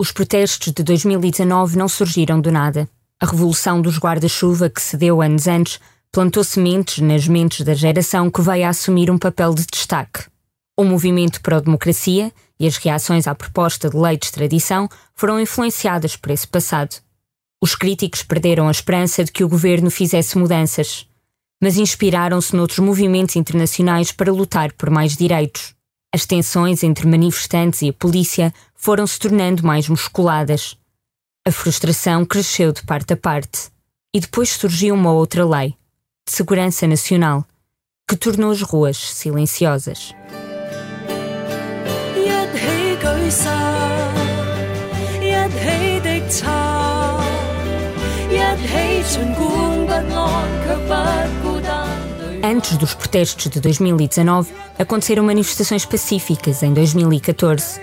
Os protestos de 2019 não surgiram do nada. A revolução dos guarda-chuva que se deu anos antes plantou sementes nas mentes da geração que veio a assumir um papel de destaque. O movimento pró-democracia e as reações à proposta de lei de extradição foram influenciadas por esse passado. Os críticos perderam a esperança de que o governo fizesse mudanças, mas inspiraram-se noutros movimentos internacionais para lutar por mais direitos. As tensões entre manifestantes e a polícia foram se tornando mais musculadas. A frustração cresceu de parte a parte. E depois surgiu uma outra lei, de segurança nacional, que tornou as ruas silenciosas. Antes dos protestos de 2019, aconteceram manifestações pacíficas em 2014.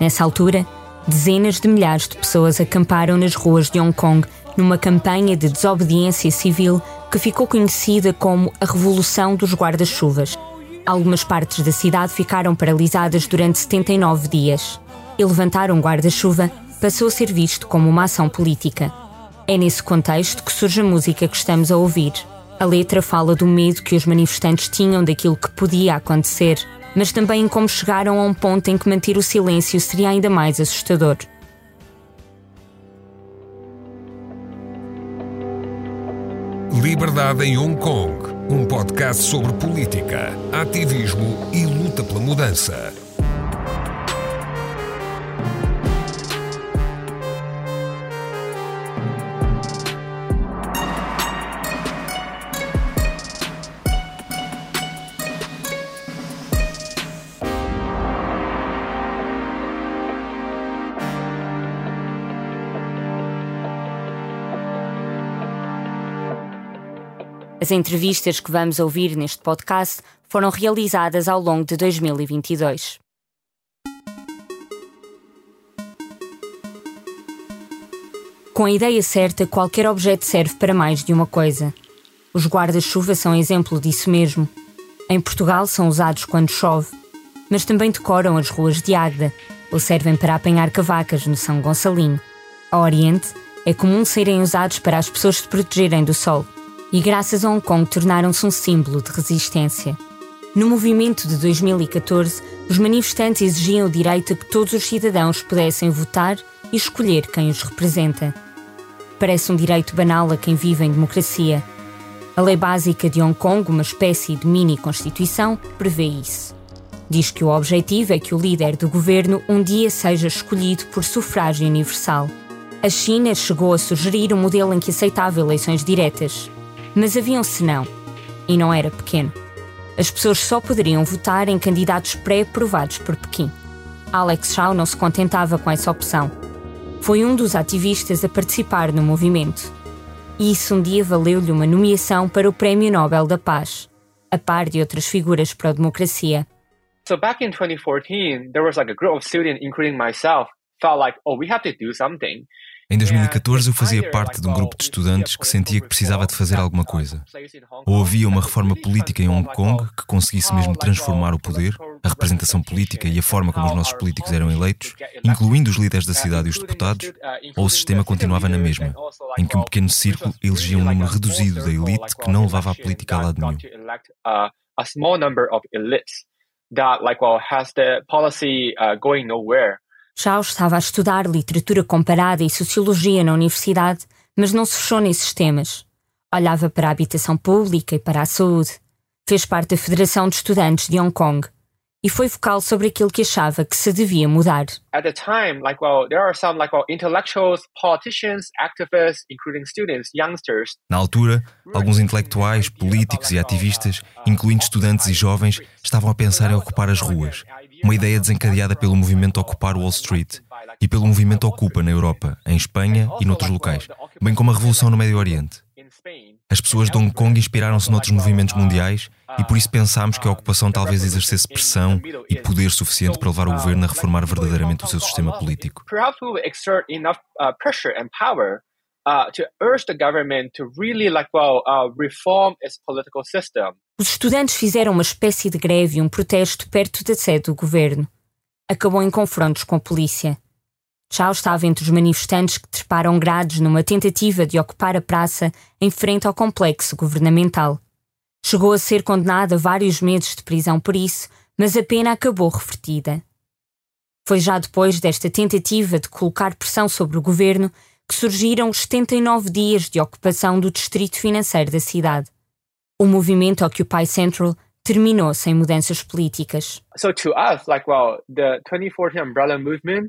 Nessa altura, dezenas de milhares de pessoas acamparam nas ruas de Hong Kong numa campanha de desobediência civil que ficou conhecida como a Revolução dos Guarda-Chuvas. Algumas partes da cidade ficaram paralisadas durante 79 dias. E levantar um guarda-chuva passou a ser visto como uma ação política. É nesse contexto que surge a música que estamos a ouvir. A letra fala do medo que os manifestantes tinham daquilo que podia acontecer, mas também como chegaram a um ponto em que manter o silêncio seria ainda mais assustador. Liberdade em Hong Kong, um podcast sobre política, ativismo e luta pela mudança. As entrevistas que vamos ouvir neste podcast foram realizadas ao longo de 2022. Com a ideia certa, qualquer objeto serve para mais de uma coisa. Os guarda-chuva são exemplo disso mesmo. Em Portugal são usados quando chove, mas também decoram as ruas de Águeda ou servem para apanhar cavacas no São Gonçalinho. Ao Oriente, é comum serem usados para as pessoas se protegerem do sol e, graças a Hong Kong, tornaram-se um símbolo de resistência. No movimento de 2014, os manifestantes exigiam o direito a que todos os cidadãos pudessem votar e escolher quem os representa. Parece um direito banal a quem vive em democracia. A Lei Básica de Hong Kong, uma espécie de mini-constituição, prevê isso. Diz que o objetivo é que o líder do governo um dia seja escolhido por sufrágio universal. A China chegou a sugerir um modelo em que aceitava eleições diretas. Mas havia um senão, e não era pequeno. As pessoas só poderiam votar em candidatos pré-aprovados por Pequim. Alex Shaw não se contentava com essa opção. Foi um dos ativistas a participar no movimento. E isso um dia valeu-lhe uma nomeação para o Prémio Nobel da Paz, a par de outras figuras para a democracia. So back in 2014, there was like a group of students, including myself, felt like, oh, we have to do something. Em 2014, eu fazia parte de um grupo de estudantes que sentia que precisava de fazer alguma coisa. Ou havia uma reforma política em Hong Kong que conseguisse mesmo transformar o poder, a representação política e a forma como os nossos políticos eram eleitos, incluindo os líderes da cidade e os deputados, ou o sistema continuava na mesma, em que um pequeno círculo elegia um número reduzido da elite que não levava a política a lado nenhum. That like well has the policy uh, going nowhere. Chao estava a estudar literatura comparada e sociologia na universidade, mas não se fechou nesses temas. Olhava para a habitação pública e para a saúde. Fez parte da Federação de Estudantes de Hong Kong e foi vocal sobre aquilo que achava que se devia mudar. At the time, like well, there are some like well, intellectuals, politicians, activists, including students, youngsters. Na altura, alguns intelectuais, políticos e ativistas, incluindo estudantes e jovens, estavam a pensar em ocupar as ruas. Uma ideia desencadeada pelo movimento Ocupar Wall Street e pelo movimento Ocupa na Europa, em Espanha e noutros locais, bem como a revolução no Médio Oriente. As pessoas de Hong Kong inspiraram-se noutros movimentos mundiais e por isso pensámos que a ocupação talvez exercesse pressão e poder suficiente para levar o governo a reformar verdadeiramente o seu sistema político. Os estudantes fizeram uma espécie de greve e um protesto perto da sede do governo. Acabou em confrontos com a polícia. Chao estava entre os manifestantes que treparam grades numa tentativa de ocupar a praça em frente ao complexo governamental. Chegou a ser condenado a vários meses de prisão por isso, mas a pena acabou revertida. Foi já depois desta tentativa de colocar pressão sobre o governo que surgiram os 79 dias de ocupação do distrito financeiro da cidade. O movimento Occupy Central terminou sem mudanças políticas. So to us, like well, the 2014 umbrella movement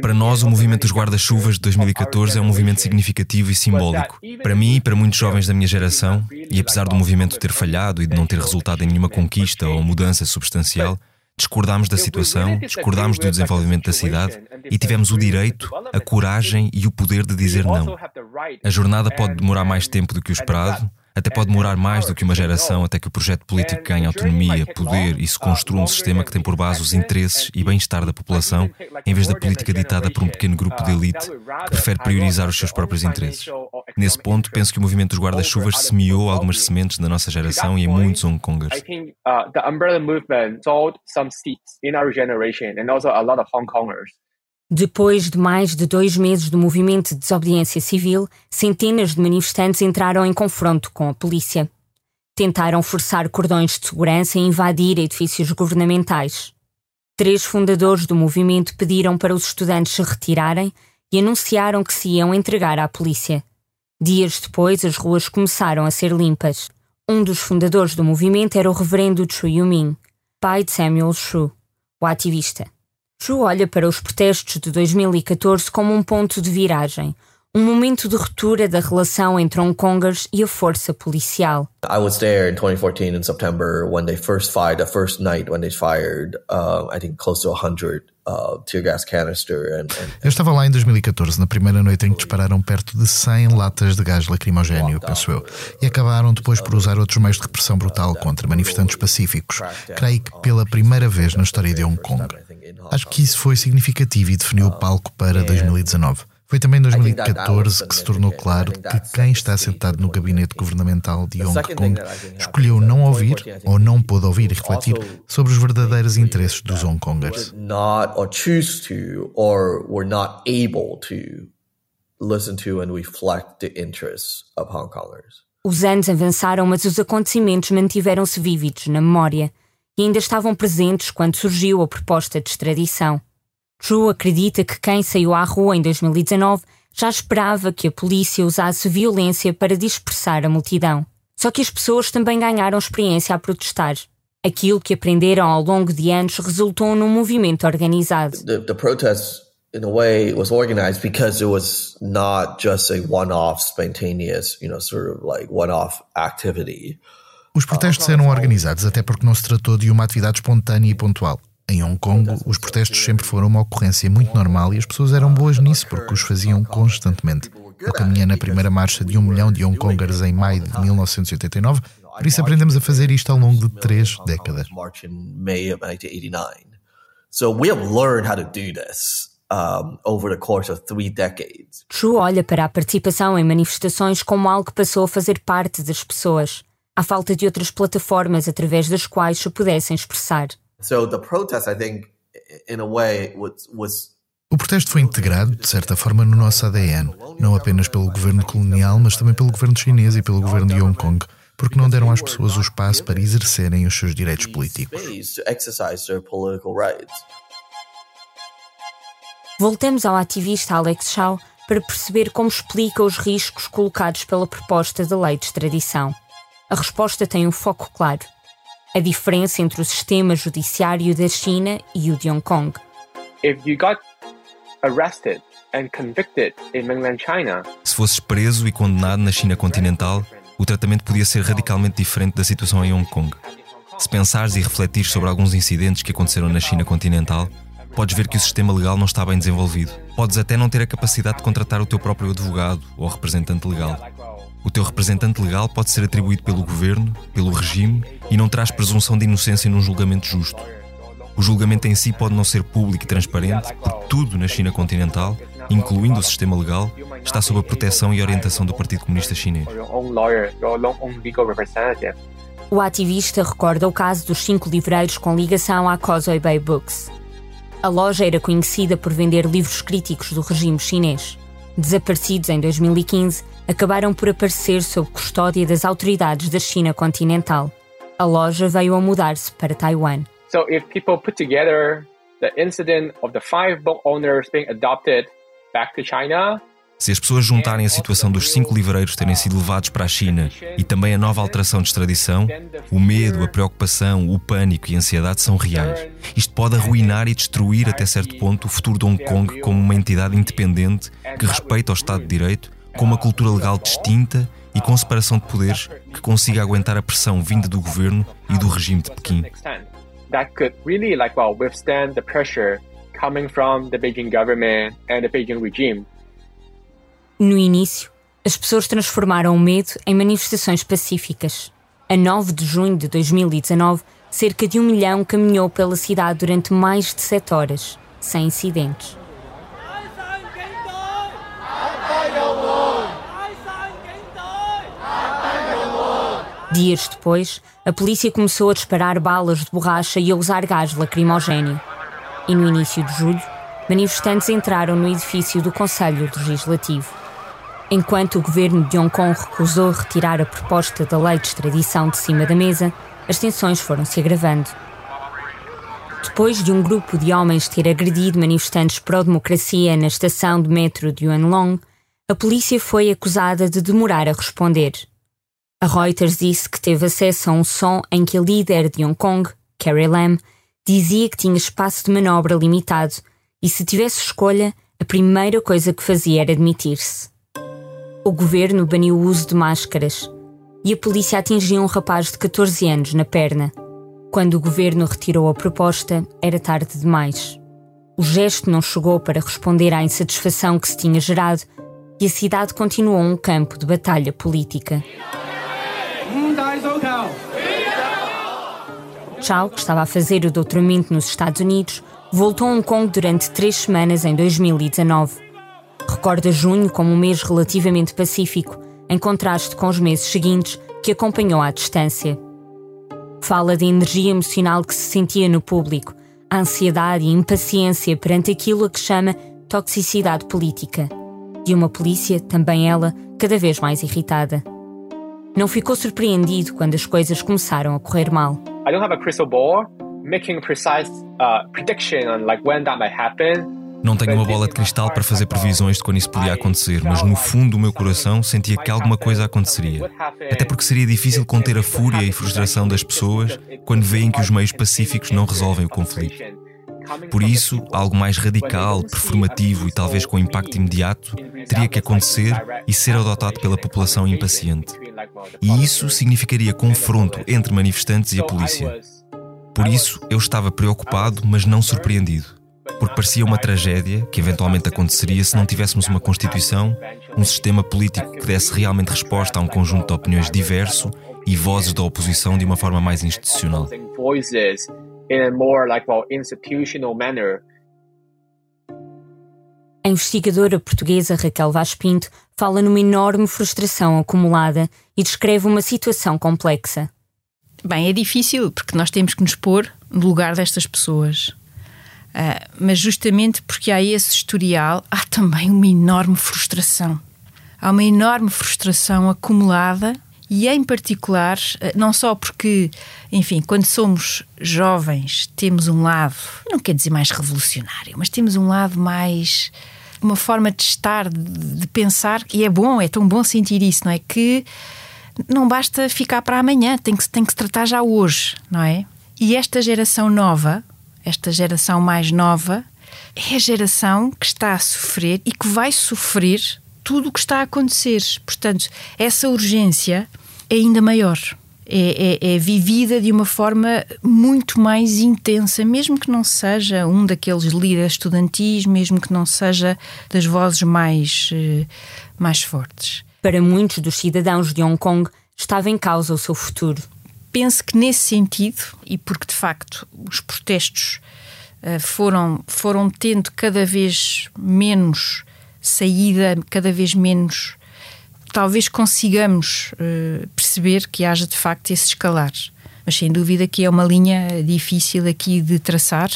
para nós, o movimento dos guarda-chuvas de 2014 é um movimento significativo e simbólico. Para mim e para muitos jovens da minha geração, e apesar do movimento ter falhado e de não ter resultado em nenhuma conquista ou mudança substancial, discordámos da situação, discordámos do desenvolvimento da cidade e tivemos o direito, a coragem e o poder de dizer não. A jornada pode demorar mais tempo do que o esperado, até pode demorar mais do que uma geração até que o projeto político ganhe autonomia, poder e se construa um sistema que tem por base os interesses e bem-estar da população, em vez da política ditada por um pequeno grupo de elite que prefere priorizar os seus próprios interesses. Nesse ponto, penso que o movimento dos guarda-chuvas semeou algumas sementes na nossa geração e em muitos Hong Kongers. Depois de mais de dois meses do movimento de desobediência civil, centenas de manifestantes entraram em confronto com a polícia. Tentaram forçar cordões de segurança e invadir edifícios governamentais. Três fundadores do movimento pediram para os estudantes se retirarem e anunciaram que se iam entregar à polícia. Dias depois, as ruas começaram a ser limpas. Um dos fundadores do movimento era o reverendo Chu Yuming, pai de Samuel Shu, o ativista. Chu olha para os protestos de 2014 como um ponto de viragem, um momento de ruptura da relação entre Hong Kongers e a força policial. I was there in 2014 in September when they first fired, the first night when they fired, uh, I think close to 100 uh, tear gas canister. And, and, eu estava lá em 2014, na primeira noite em que dispararam perto de 100 latas de gás lacrimogéneo, penso eu, e acabaram depois por usar outros meios de repressão brutal contra manifestantes pacíficos, creio que pela primeira vez na história de Hong Kong. Acho que isso foi significativo e definiu o palco para 2019. Foi também em 2014 que se tornou claro que quem está sentado no gabinete governamental de Hong Kong escolheu não ouvir ou não pôde ouvir e refletir sobre os verdadeiros interesses dos Hong Kongers. Os anos avançaram, mas os acontecimentos mantiveram-se vívidos na memória e ainda estavam presentes quando surgiu a proposta de extradição. Drew acredita que quem saiu à rua em 2019 já esperava que a polícia usasse violência para dispersar a multidão. Só que as pessoas também ganharam experiência a protestar. Aquilo que aprenderam ao longo de anos resultou num movimento organizado. The, the protest, in a way, was organized because it was not just a one-off, spontaneous, you know, sort of like one-off activity. Os protestos eram organizados até porque não se tratou de uma atividade espontânea e pontual. Em Hong Kong, os protestos sempre foram uma ocorrência muito normal e as pessoas eram boas nisso porque os faziam constantemente. Eu caminhei na primeira marcha de um milhão de Hong Kongers em maio de 1989, por isso aprendemos a fazer isto ao longo de três décadas. So we have learned how to do this um, over the course of three decades. True olha para a participação em manifestações como algo que passou a fazer parte das pessoas à falta de outras plataformas através das quais se pudessem expressar. So the protest, I think, in a way, was, was o protesto foi integrado, de certa forma, no nosso ADN, não apenas pelo governo colonial, mas também pelo governo chinês e pelo governo de Hong Kong, porque não deram às pessoas o espaço para exercerem os seus direitos políticos. Voltamos ao ativista Alex Shaw para perceber como explica os riscos colocados pela proposta de lei de extradição. A resposta tem um foco claro: a diferença entre o sistema judiciário da China e o de Hong Kong. Se fosses preso e condenado na China continental, o tratamento podia ser radicalmente diferente da situação em Hong Kong. Se pensares e refletires sobre alguns incidentes que aconteceram na China continental, podes ver que o sistema legal não está bem desenvolvido. Podes até não ter a capacidade de contratar o teu próprio advogado ou representante legal. O teu representante legal pode ser atribuído pelo governo, pelo regime e não traz presunção de inocência num julgamento justo. O julgamento em si pode não ser público e transparente, porque tudo na China continental, incluindo o sistema legal, está sob a proteção e orientação do Partido Comunista Chinês. O ativista recorda o caso dos cinco livreiros com ligação à Causeway Bay Books. A loja era conhecida por vender livros críticos do regime chinês. Desaparecidos em 2015, acabaram por aparecer sob custódia das autoridades da China continental. A loja veio a mudar-se para Taiwan. So if people put together the incident of the five book owners being adopted back to China, se as pessoas juntarem a situação dos cinco livreiros terem sido levados para a China e também a nova alteração de extradição, o medo, a preocupação, o pânico e a ansiedade são reais. Isto pode arruinar e destruir até certo ponto o futuro de Hong Kong como uma entidade independente que respeita o Estado de Direito, com uma cultura legal distinta e com separação de poderes que consiga aguentar a pressão vinda do governo e do regime de Pequim. That could really like well withstand the pressure coming from the Beijing government and the Beijing regime. No início, as pessoas transformaram o medo em manifestações pacíficas. A 9 de junho de 2019, cerca de um milhão caminhou pela cidade durante mais de sete horas, sem incidentes. Dias depois, a polícia começou a disparar balas de borracha e a usar gás lacrimogéneo. E no início de julho, manifestantes entraram no edifício do Conselho Legislativo. Enquanto o governo de Hong Kong recusou retirar a proposta da lei de extradição de cima da mesa, as tensões foram se agravando. Depois de um grupo de homens ter agredido manifestantes pró-democracia na estação de metro de Yuanlong, a polícia foi acusada de demorar a responder. A Reuters disse que teve acesso a um som em que a líder de Hong Kong, Carrie Lam, dizia que tinha espaço de manobra limitado e, se tivesse escolha, a primeira coisa que fazia era demitir-se. O governo baniu o uso de máscaras e a polícia atingiu um rapaz de 14 anos na perna. Quando o governo retirou a proposta, era tarde demais. O gesto não chegou para responder à insatisfação que se tinha gerado e a cidade continuou um campo de batalha política. Chow, que estava a fazer o doutoramento nos Estados Unidos, voltou a Hong Kong durante três semanas em 2019 recorda junho como um mês relativamente pacífico, em contraste com os meses seguintes que acompanhou à distância. Fala da energia emocional que se sentia no público, a ansiedade e impaciência perante aquilo a que chama toxicidade política. De uma polícia, também ela, cada vez mais irritada. Não ficou surpreendido quando as coisas começaram a correr mal. I don't have a crystal ball making precise uh, prediction on like when that might happen. Não tenho uma bola de cristal para fazer previsões de quando isso podia acontecer, mas no fundo do meu coração sentia que alguma coisa aconteceria. Até porque seria difícil conter a fúria e frustração das pessoas quando veem que os meios pacíficos não resolvem o conflito. Por isso, algo mais radical, performativo e talvez com impacto imediato teria que acontecer e ser adotado pela população impaciente. E isso significaria confronto entre manifestantes e a polícia. Por isso, eu estava preocupado, mas não surpreendido porque parecia uma tragédia que eventualmente aconteceria se não tivéssemos uma Constituição, um sistema político que desse realmente resposta a um conjunto de opiniões diverso e vozes da oposição de uma forma mais institucional. A investigadora portuguesa Raquel Vaz Pinto fala numa enorme frustração acumulada e descreve uma situação complexa. Bem, é difícil porque nós temos que nos pôr no lugar destas pessoas. Uh, mas justamente porque há esse historial, há também uma enorme frustração. Há uma enorme frustração acumulada e, em particular, uh, não só porque, enfim, quando somos jovens, temos um lado, não quer dizer mais revolucionário, mas temos um lado mais. uma forma de estar, de, de pensar, e é bom, é tão bom sentir isso, não é? Que não basta ficar para amanhã, tem que, tem que se tratar já hoje, não é? E esta geração nova, esta geração mais nova, é a geração que está a sofrer e que vai sofrer tudo o que está a acontecer. Portanto, essa urgência é ainda maior. É, é, é, vivida de uma forma muito mais intensa, mesmo que não seja um daqueles líderes estudantis, mesmo que não seja das vozes mais, eh, mais fortes. Para muitos dos cidadãos de Hong Kong, estava em causa o seu futuro penso que nesse sentido, e porque de facto os protestos uh, foram, foram tendo cada vez menos saída, cada vez menos. Talvez consigamos uh, perceber que haja de facto esse escalar. Mas sem dúvida que é uma linha difícil aqui de traçar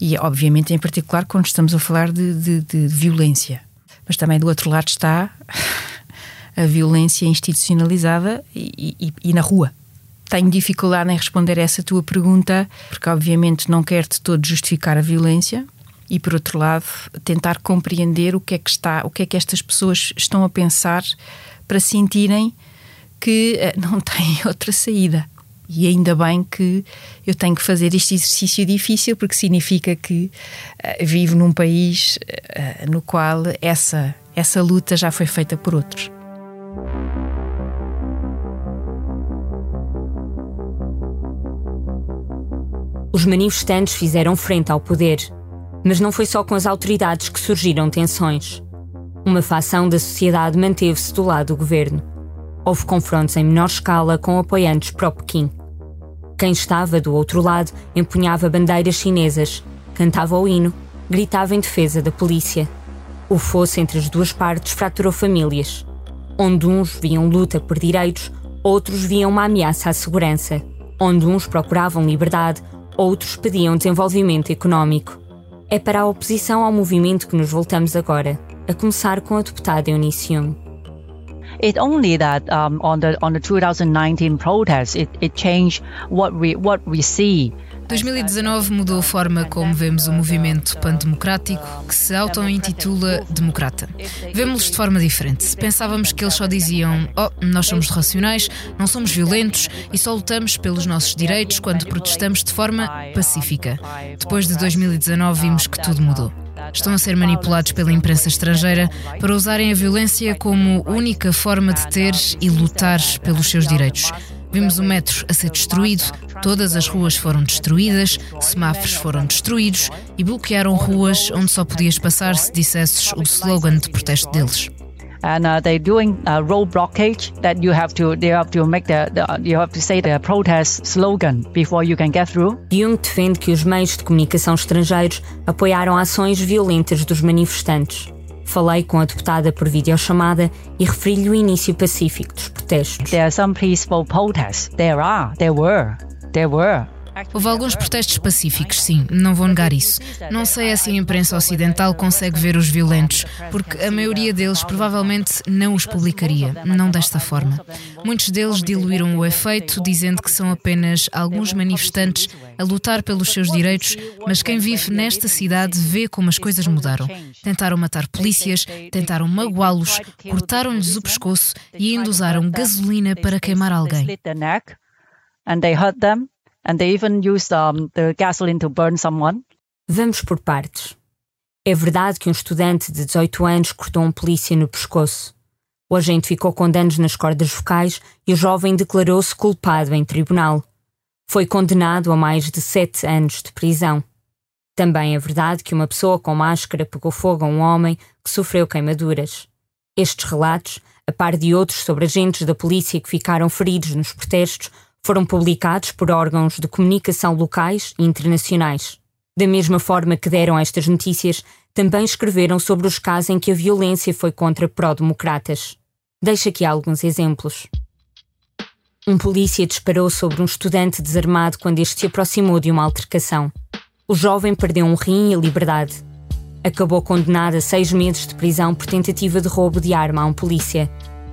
e, obviamente, em particular, quando estamos a falar de, de, de violência. Mas também do outro lado está a violência institucionalizada e, e, e na rua. Tenho dificuldade em responder a essa tua pergunta, porque obviamente não quero de todo justificar a violência e por outro lado tentar compreender o que é que está, o que é que estas pessoas estão a pensar para sentirem que eh, não têm outra saída. E ainda bem que eu tenho que fazer este exercício difícil, porque significa que uh, vivo num país uh, no qual essa, essa luta já foi feita por outros. Os manifestantes fizeram frente ao poder, mas não foi só com as autoridades que surgiram tensões. Uma facção da sociedade manteve-se do lado do governo. Houve confrontos em menor escala com apoiantes pró-Pequim. Quem estava do outro lado empunhava bandeiras chinesas, cantava o hino, gritava em defesa da polícia. O fosso entre as duas partes fraturou famílias. Onde uns viam luta por direitos, outros viam uma ameaça à segurança. Onde uns procuravam liberdade, outros pediam desenvolvimento económico. É para a oposição ao movimento que nos voltamos agora, a começar com a deputada Eunice Young. It's only that um, on the on the 2019 protests, it, it changed what we what we see 2019 mudou a forma como vemos o movimento pan-democrático, que se auto-intitula Democrata. Vemos-los de forma diferente. Pensávamos que eles só diziam: Oh, nós somos racionais, não somos violentos e só lutamos pelos nossos direitos quando protestamos de forma pacífica. Depois de 2019, vimos que tudo mudou estão a ser manipulados pela imprensa estrangeira para usarem a violência como única forma de ter e lutar pelos seus direitos. Vimos o metro a ser destruído, todas as ruas foram destruídas, semáforos foram destruídos e bloquearam ruas onde só podias passar se dissesses o slogan de protesto deles. and uh, they're doing a road blockage that you have to they have to make the, the, you have to say the protest slogan before you can get through. Jung defende que os meios de comunicação estrangeiros apoiaram ações violentas dos manifestantes. Falei com a deputada por videochamada e referi-lhe o início pacífico dos protestos. There are some peaceful protests. There are. There were. There were. Houve alguns protestos pacíficos, sim, não vou negar isso. Não sei se a imprensa ocidental consegue ver os violentos, porque a maioria deles provavelmente não os publicaria, não desta forma. Muitos deles diluíram o efeito, dizendo que são apenas alguns manifestantes a lutar pelos seus direitos, mas quem vive nesta cidade vê como as coisas mudaram. Tentaram matar polícias, tentaram magoá-los, cortaram-lhes o pescoço e ainda usaram gasolina para queimar alguém. And they hurt them and they even used um, the gasoline to burn someone. Vamos por partes. É verdade que um estudante de 18 anos cortou um polícia no pescoço. O agente ficou com danos nas cordas vocais e o jovem declarou-se culpado em tribunal. Foi condenado a mais de sete anos de prisão. Também é verdade que uma pessoa com máscara pegou fogo a um homem que sofreu queimaduras. Estes relatos, a par de outros sobre agentes da polícia que ficaram feridos nos protestos, foram publicados por órgãos de comunicação locais e internacionais. Da mesma forma que deram estas notícias, também escreveram sobre os casos em que a violência foi contra pró-democratas. Deixo aqui alguns exemplos. Um polícia disparou sobre um estudante desarmado quando este se aproximou de uma altercação. O jovem perdeu um rim e a liberdade. Acabou condenado a seis meses de prisão por tentativa de roubo de arma a um polícia.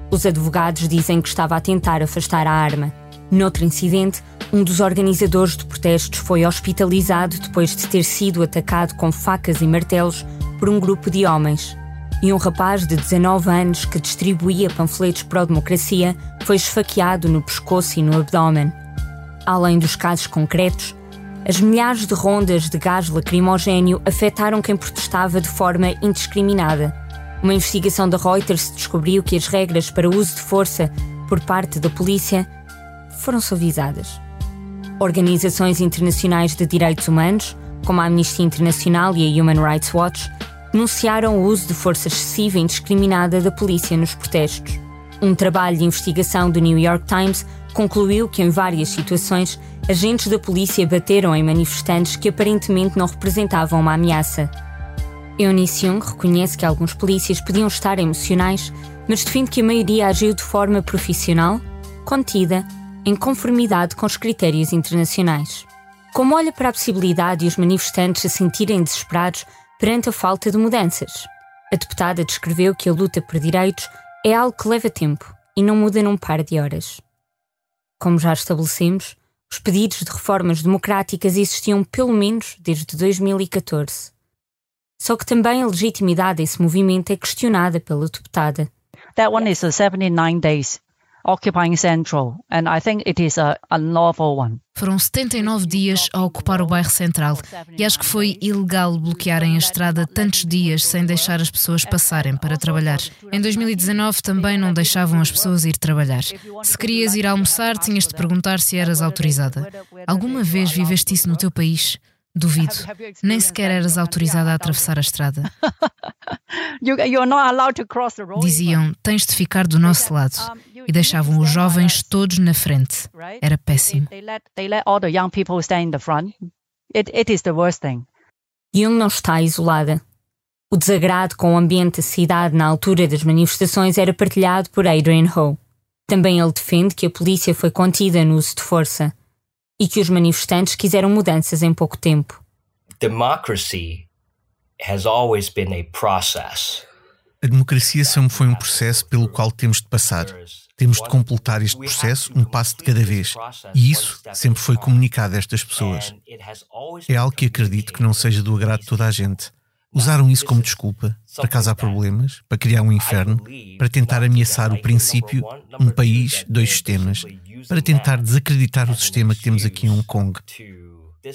Os advogados dizem que estava a tentar afastar a arma. Noutro incidente, um dos organizadores de protestos foi hospitalizado depois de ter sido atacado com facas e martelos por um grupo de homens. E um rapaz de 19 anos que distribuía panfletos pró-democracia foi esfaqueado no pescoço e no abdômen. Além dos casos concretos, as milhares de rondas de gás lacrimogéneo afetaram quem protestava de forma indiscriminada. Uma investigação da Reuters descobriu que as regras para uso de força por parte da polícia foram suavizadas. Organizações internacionais de direitos humanos, como a Amnistia Internacional e a Human Rights Watch, denunciaram o uso de força excessiva e indiscriminada da polícia nos protestos. Um trabalho de investigação do New York Times concluiu que, em várias situações, agentes da polícia bateram em manifestantes que aparentemente não representavam uma ameaça. Eunice Young reconhece que alguns polícias podiam estar emocionais, mas defende que a maioria agiu de forma profissional, contida em conformidade com os critérios internacionais. Como olha para a possibilidade de os manifestantes se sentirem desesperados perante a falta de mudanças? A deputada descreveu que a luta por direitos é algo que leva tempo e não muda num par de horas. Como já estabelecemos, os pedidos de reformas democráticas existiam pelo menos desde 2014. Só que também a legitimidade desse movimento é questionada pela deputada. That one is a 79 days occupying Central, and I think it is a unlawful one. Foram 79 dias a ocupar o bairro central e acho que foi ilegal bloquearem a estrada tantos dias sem deixar as pessoas passarem para trabalhar. Em 2019 também não deixavam as pessoas ir trabalhar. Se querias ir almoçar, tinhas de perguntar se eras autorizada. Alguma vez viveste isso no teu país? Duvido. Nem sequer eras autorizada a atravessar a estrada. Diziam: tens de ficar do nosso lado. E deixavam os jovens todos na frente. Era péssimo. Young não está isolada. O desagrado com o ambiente da cidade na altura das manifestações era partilhado por Adrian Ho. Também ele defende que a polícia foi contida no uso de força e que os manifestantes quiseram mudanças em pouco tempo. Democracy has always been a process. A democracia sempre foi um processo pelo qual temos de passar. Temos de completar este processo um passo de cada vez. E isso sempre foi comunicado a estas pessoas. É algo que acredito que não seja do agrado de toda a gente. Usaram isso como desculpa, para causar problemas, para criar um inferno, para tentar ameaçar o princípio um país, dois sistemas, para tentar desacreditar o sistema que temos aqui em Hong Kong.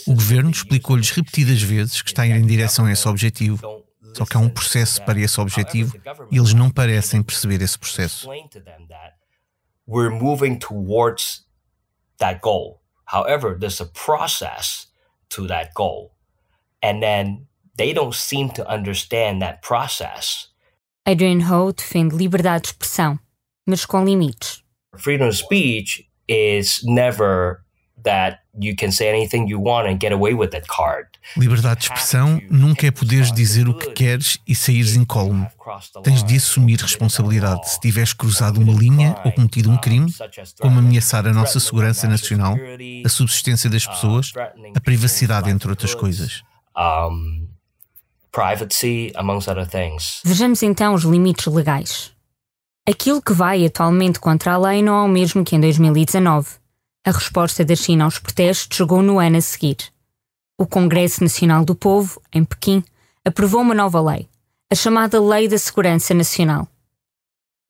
O governo explicou-lhes repetidas vezes que está ir em direção a esse objetivo, só que há um processo para esse objetivo e eles não parecem perceber esse processo. We're moving towards that goal. However, there's a process to that goal. And then they don't seem to understand that process. Adrian Ho defende liberdade de expressão, mas com limites. Freedom of speech is never that you can say anything you want and get away with that card. Liberdade de expressão nunca é poderes dizer o que queres e saíres incólume. Tens de assumir responsabilidade se tiveres cruzado uma linha ou cometido um crime, como ameaçar a nossa segurança nacional, a subsistência das pessoas, a privacidade, entre outras coisas. Privacy, amongst other things. Vejamos então os limites legais. Aquilo que vai atualmente contra a lei não é o mesmo que em 2019. A resposta da China aos protestos chegou no ano a seguir. O Congresso Nacional do Povo, em Pequim, aprovou uma nova lei, a chamada Lei da Segurança Nacional.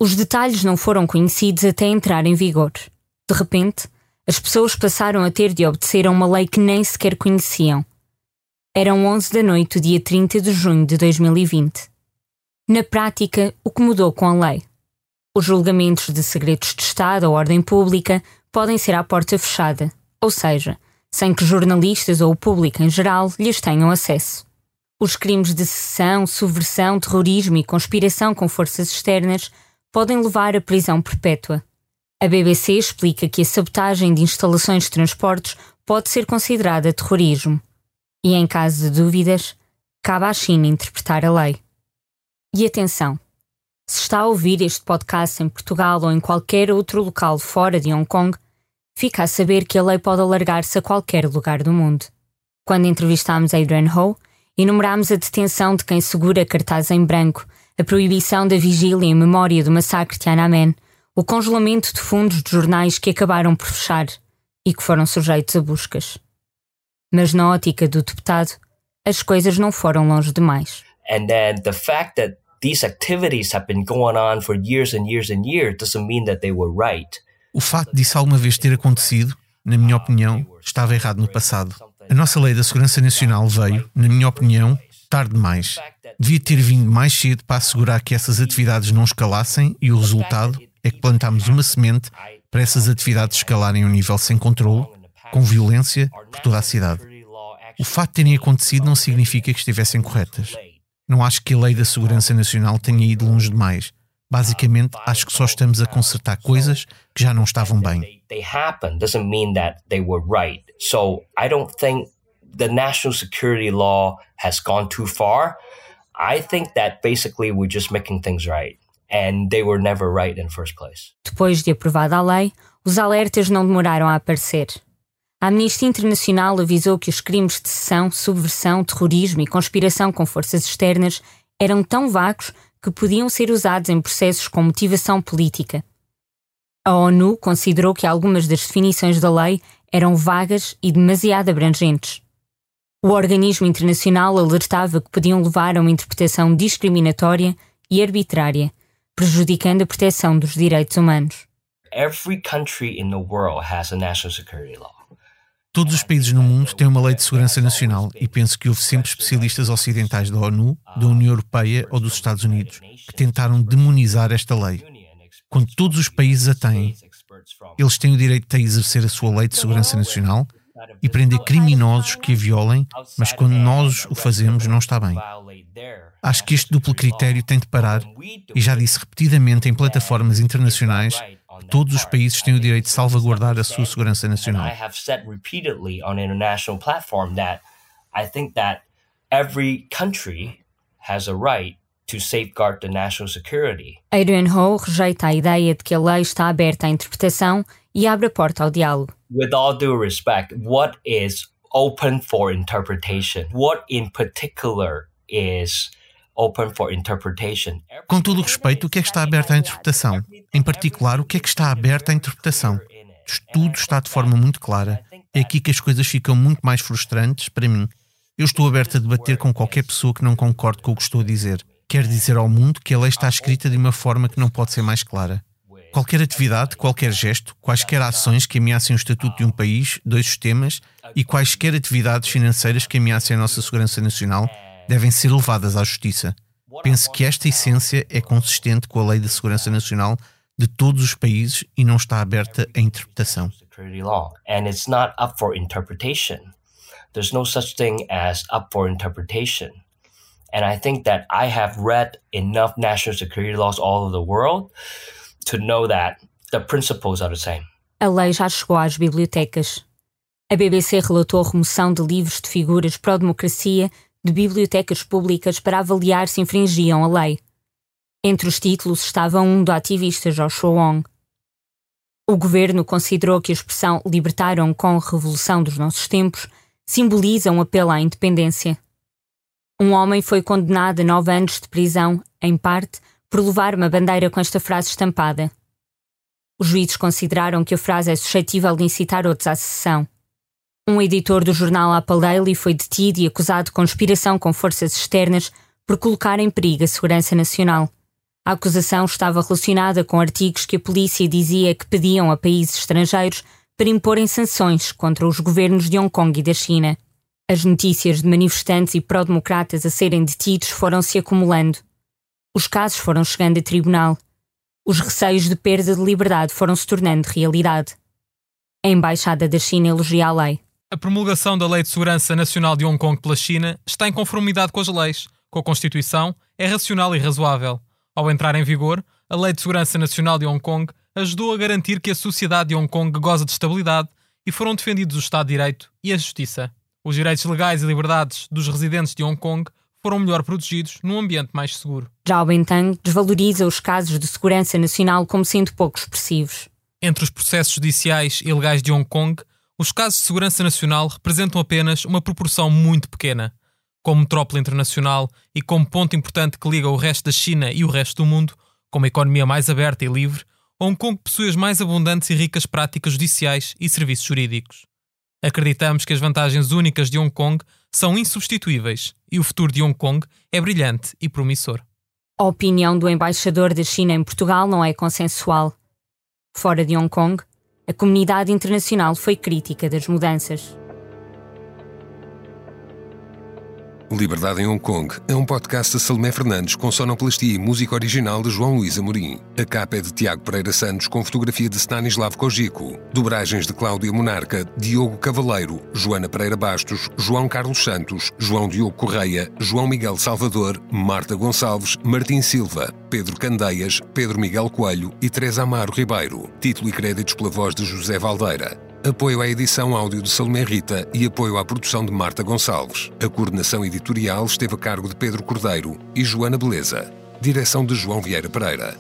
Os detalhes não foram conhecidos até entrar em vigor. De repente, as pessoas passaram a ter de obedecer a uma lei que nem sequer conheciam. Eram 11 da noite dia 30 de junho de 2020. Na prática, o que mudou com a lei? Os julgamentos de segredos de Estado ou ordem pública podem ser à porta fechada, ou seja, sem que jornalistas ou o público em geral lhes tenham acesso. Os crimes de secessão, subversão, terrorismo e conspiração com forças externas podem levar à prisão perpétua. A BBC explica que a sabotagem de instalações de transportes pode ser considerada terrorismo. E em caso de dúvidas, cabe à China interpretar a lei. E atenção! Se está a ouvir este podcast em Portugal ou em qualquer outro local fora de Hong Kong, fica a saber que a lei pode alargar-se a qualquer lugar do mundo. Quando entrevistámos Adrian Ho, enumerámos a detenção de quem segura cartaz em branco, a proibição da vigília em memória do massacre de Tiananmen, o congelamento de fundos de jornais que acabaram por fechar e que foram sujeitos a buscas. Mas na ótica do deputado, as coisas não foram longe demais. And then the fact that these activities have been going on for years and years and years doesn't mean that they were right. O facto disso alguma vez ter acontecido, na minha opinião, estava errado no passado. A nossa lei da segurança nacional veio, na minha opinião, tarde demais. Devia ter vindo mais cedo para assegurar que essas atividades não escalassem e o resultado é que plantámos uma semente para essas atividades escalarem a um nível sem controle, com violência por toda a cidade. O facto de terem acontecido não significa que estivessem corretas. Não acho que a lei da segurança nacional tenha ido longe demais. Basicamente, acho que só estamos a consertar coisas que já não estavam bem. They happen doesn't mean that they were right. So I don't think the national security law has gone too far. I think that basically we're just making things right. And they were never right in the first place. Depois de aprovada a lei, os alertas não demoraram a aparecer. A Amnistia Internacional avisou que os crimes de sessão, subversão, terrorismo e conspiração com forças externas eram tão vagos que podiam ser usados em processos com motivação política. A ONU considerou que algumas das definições da lei eram vagas e demasiado abrangentes. O organismo internacional alertava que podiam levar a uma interpretação discriminatória e arbitrária, prejudicando a proteção dos direitos humanos. Every country in the world has a national security law. Todos os países no mundo têm uma lei de segurança nacional e penso que houve sempre especialistas ocidentais da ONU, da União Europeia ou dos Estados Unidos que tentaram demonizar esta lei. Quando todos os países a têm, eles têm o direito de exercer a sua lei de segurança nacional e prender criminosos que a violem, mas quando nós o fazemos não está bem. Acho que este duplo critério tem de parar e já disse repetidamente em plataformas internacionais Todos os países têm o direito de salvaguardar a sua segurança nacional. I have said repeatedly on an international platform that I think that every country has a right to safeguard the national security. Adrian Ho rejeita a ideia de que a lei está aberta à interpretação e abre a porta ao diálogo. With all due respect, what is open for interpretation? What in particular is open for interpretation? Com todo o respeito, o que é que está aberto à interpretação? Em particular, o que é que está aberto à interpretação? Tudo está de forma muito clara. É aqui que as coisas ficam muito mais frustrantes para mim. Eu estou aberto a debater com qualquer pessoa que não concorde com o que estou a dizer. Quero dizer ao mundo que a lei está escrita de uma forma que não pode ser mais clara. Qualquer atividade, qualquer gesto, quaisquer ações que ameacem o estatuto de um país, dois sistemas e quaisquer atividades financeiras que ameacem a nossa segurança nacional devem ser levadas à justiça. Penso que esta essência é consistente com a Lei de Segurança Nacional de todos os países e não está aberta à interpretação. And it's not up for interpretation. There's no such thing as up for interpretation. And I think that I have read enough national security laws all over the world to know that the principles are the same. A lei já chegou às bibliotecas. A BBC relatou a remoção de livros de figuras pró-democracia de bibliotecas públicas para avaliar se infringiam a lei. Entre os títulos estava um do ativista Joshua Wong. O governo considerou que a expressão libertar Hong Kong revolução dos nossos tempos simboliza um apelo à independência. Um homem foi condenado a nove anos de prisão, em parte, por levar uma bandeira com esta frase estampada. Os juízes consideraram que a frase é suscetível de incitar outros à secessão. Um editor do jornal Apple Daily foi detido e acusado de conspiração com forças externas por colocar em perigo a segurança nacional. A acusação estava relacionada com artigos que a polícia dizia que pediam a países estrangeiros para imporem sanções contra os governos de Hong Kong e da China. As notícias de manifestantes e pró-democratas a serem detidos foram se acumulando. Os casos foram chegando a tribunal. Os receios de perda de liberdade foram se tornando realidade. A Embaixada da China elogia a lei. A promulgação da Lei de Segurança Nacional de Hong Kong pela China está em conformidade com as leis, com a Constituição, é racional e razoável. Ao entrar em vigor, a Lei de Segurança Nacional de Hong Kong ajudou a garantir que a sociedade de Hong Kong goza de estabilidade e foram defendidos o Estado de Direito e a Justiça. Os direitos legais e liberdades dos residentes de Hong Kong foram melhor protegidos num ambiente mais seguro. Zhao Bentang desvaloriza os casos de segurança nacional como sendo pouco expressivos. Entre os processos judiciais e legais de Hong Kong, os casos de segurança nacional representam apenas uma proporção muito pequena. Como metrópole internacional e como ponto importante que liga o resto da China e o resto do mundo, com uma economia mais aberta e livre, Hong Kong possui as mais abundantes e ricas práticas judiciais e serviços jurídicos. Acreditamos que as vantagens únicas de Hong Kong são insubstituíveis e o futuro de Hong Kong é brilhante e promissor. A opinião do embaixador da China em Portugal não é consensual. Fora de Hong Kong, a comunidade internacional foi crítica das mudanças. Liberdade em Hong Kong é um podcast de Salomé Fernandes com sonoplastia e música original de João Luís Amorim. A capa é de Tiago Pereira Santos com fotografia de Stanislav Kojiko. Dobragens de Cláudia Monarca, Diogo Cavaleiro, Joana Pereira Bastos, João Carlos Santos, João Diogo Correia, João Miguel Salvador, Marta Gonçalves, Martim Silva, Pedro Candeias, Pedro Miguel Coelho e Teresa Amaro Ribeiro. Título e créditos pela voz de José Valdeira apoio à edição áudio de Salomé Rita e apoio à produção de Marta Gonçalves. A coordenação editorial esteve a cargo de Pedro Cordeiro e Joana Beleza. Direção de João Vieira Pereira.